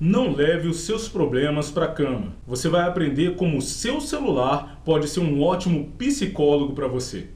Não leve os seus problemas para a cama. Você vai aprender como o seu celular pode ser um ótimo psicólogo para você.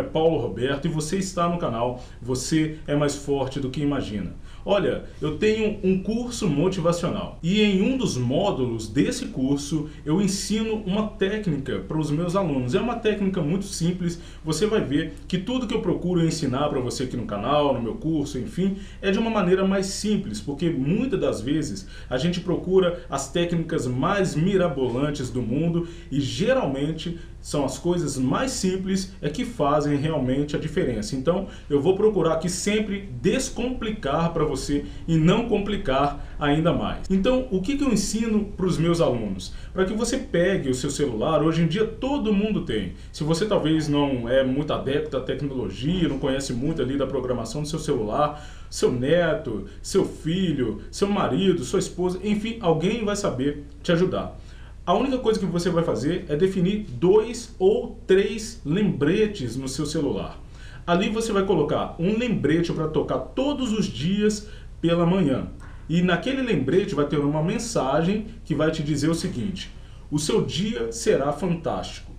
É Paulo Roberto e você está no canal Você é mais forte do que imagina. Olha, eu tenho um curso motivacional e em um dos módulos desse curso eu ensino uma técnica para os meus alunos. É uma técnica muito simples. Você vai ver que tudo que eu procuro ensinar para você aqui no canal, no meu curso, enfim, é de uma maneira mais simples, porque muitas das vezes a gente procura as técnicas mais mirabolantes do mundo e geralmente são as coisas mais simples é que fazem realmente a diferença. Então, eu vou procurar aqui sempre descomplicar para você e não complicar ainda mais. Então, o que, que eu ensino para os meus alunos? Para que você pegue o seu celular, hoje em dia todo mundo tem. Se você talvez não é muito adepto à tecnologia, não conhece muito ali da programação do seu celular, seu neto, seu filho, seu marido, sua esposa, enfim, alguém vai saber te ajudar. A única coisa que você vai fazer é definir dois ou três lembretes no seu celular. Ali você vai colocar um lembrete para tocar todos os dias pela manhã. E naquele lembrete vai ter uma mensagem que vai te dizer o seguinte: o seu dia será fantástico.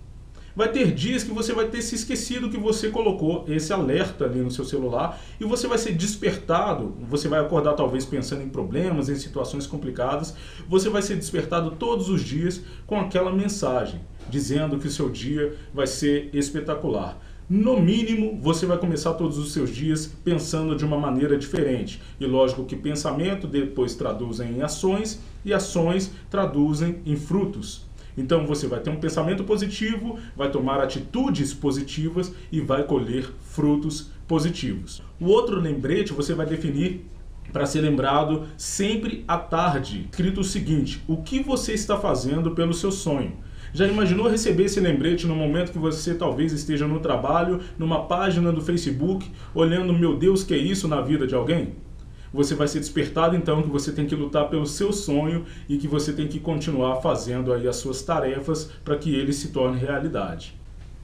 Vai ter dias que você vai ter se esquecido que você colocou esse alerta ali no seu celular e você vai ser despertado, você vai acordar talvez pensando em problemas, em situações complicadas, você vai ser despertado todos os dias com aquela mensagem dizendo que o seu dia vai ser espetacular. No mínimo, você vai começar todos os seus dias pensando de uma maneira diferente. E lógico que pensamento depois traduzem em ações e ações traduzem em frutos. Então você vai ter um pensamento positivo, vai tomar atitudes positivas e vai colher frutos positivos. O outro lembrete você vai definir para ser lembrado sempre à tarde. Escrito o seguinte: o que você está fazendo pelo seu sonho? Já imaginou receber esse lembrete no momento que você talvez esteja no trabalho, numa página do Facebook, olhando, meu Deus, que é isso na vida de alguém? Você vai ser despertado então que você tem que lutar pelo seu sonho e que você tem que continuar fazendo aí as suas tarefas para que ele se torne realidade.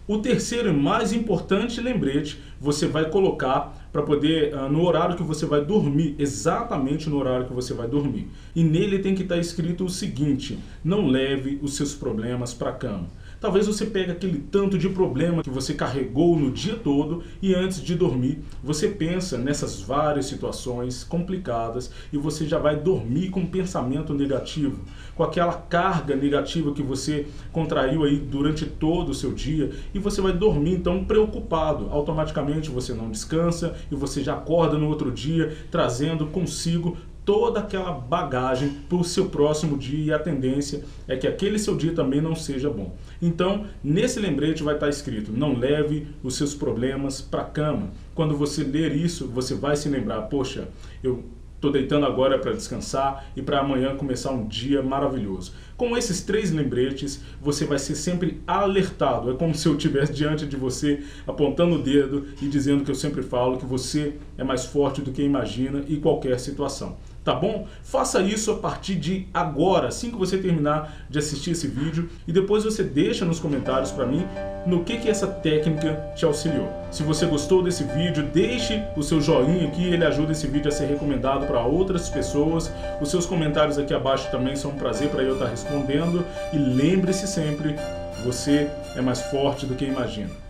O terceiro e mais importante lembrete você vai colocar para poder, uh, no horário que você vai dormir, exatamente no horário que você vai dormir. E nele tem que estar tá escrito o seguinte: não leve os seus problemas para a cama. Talvez você pegue aquele tanto de problema que você carregou no dia todo e antes de dormir, você pensa nessas várias situações complicadas e você já vai dormir com um pensamento negativo, com aquela carga negativa que você contraiu aí durante todo o seu dia e você vai dormir então preocupado. Automaticamente você não descansa e você já acorda no outro dia trazendo consigo toda aquela bagagem para o seu próximo dia e a tendência é que aquele seu dia também não seja bom. Então, nesse lembrete vai estar escrito: não leve os seus problemas para a cama. Quando você ler isso, você vai se lembrar: poxa, eu Estou deitando agora para descansar e para amanhã começar um dia maravilhoso. Com esses três lembretes, você vai ser sempre alertado. É como se eu estivesse diante de você, apontando o dedo e dizendo que eu sempre falo que você é mais forte do que imagina em qualquer situação tá bom? Faça isso a partir de agora, assim que você terminar de assistir esse vídeo e depois você deixa nos comentários para mim no que que essa técnica te auxiliou. Se você gostou desse vídeo, deixe o seu joinha aqui, ele ajuda esse vídeo a ser recomendado para outras pessoas. Os seus comentários aqui abaixo também são um prazer para eu estar respondendo e lembre-se sempre, você é mais forte do que imagina.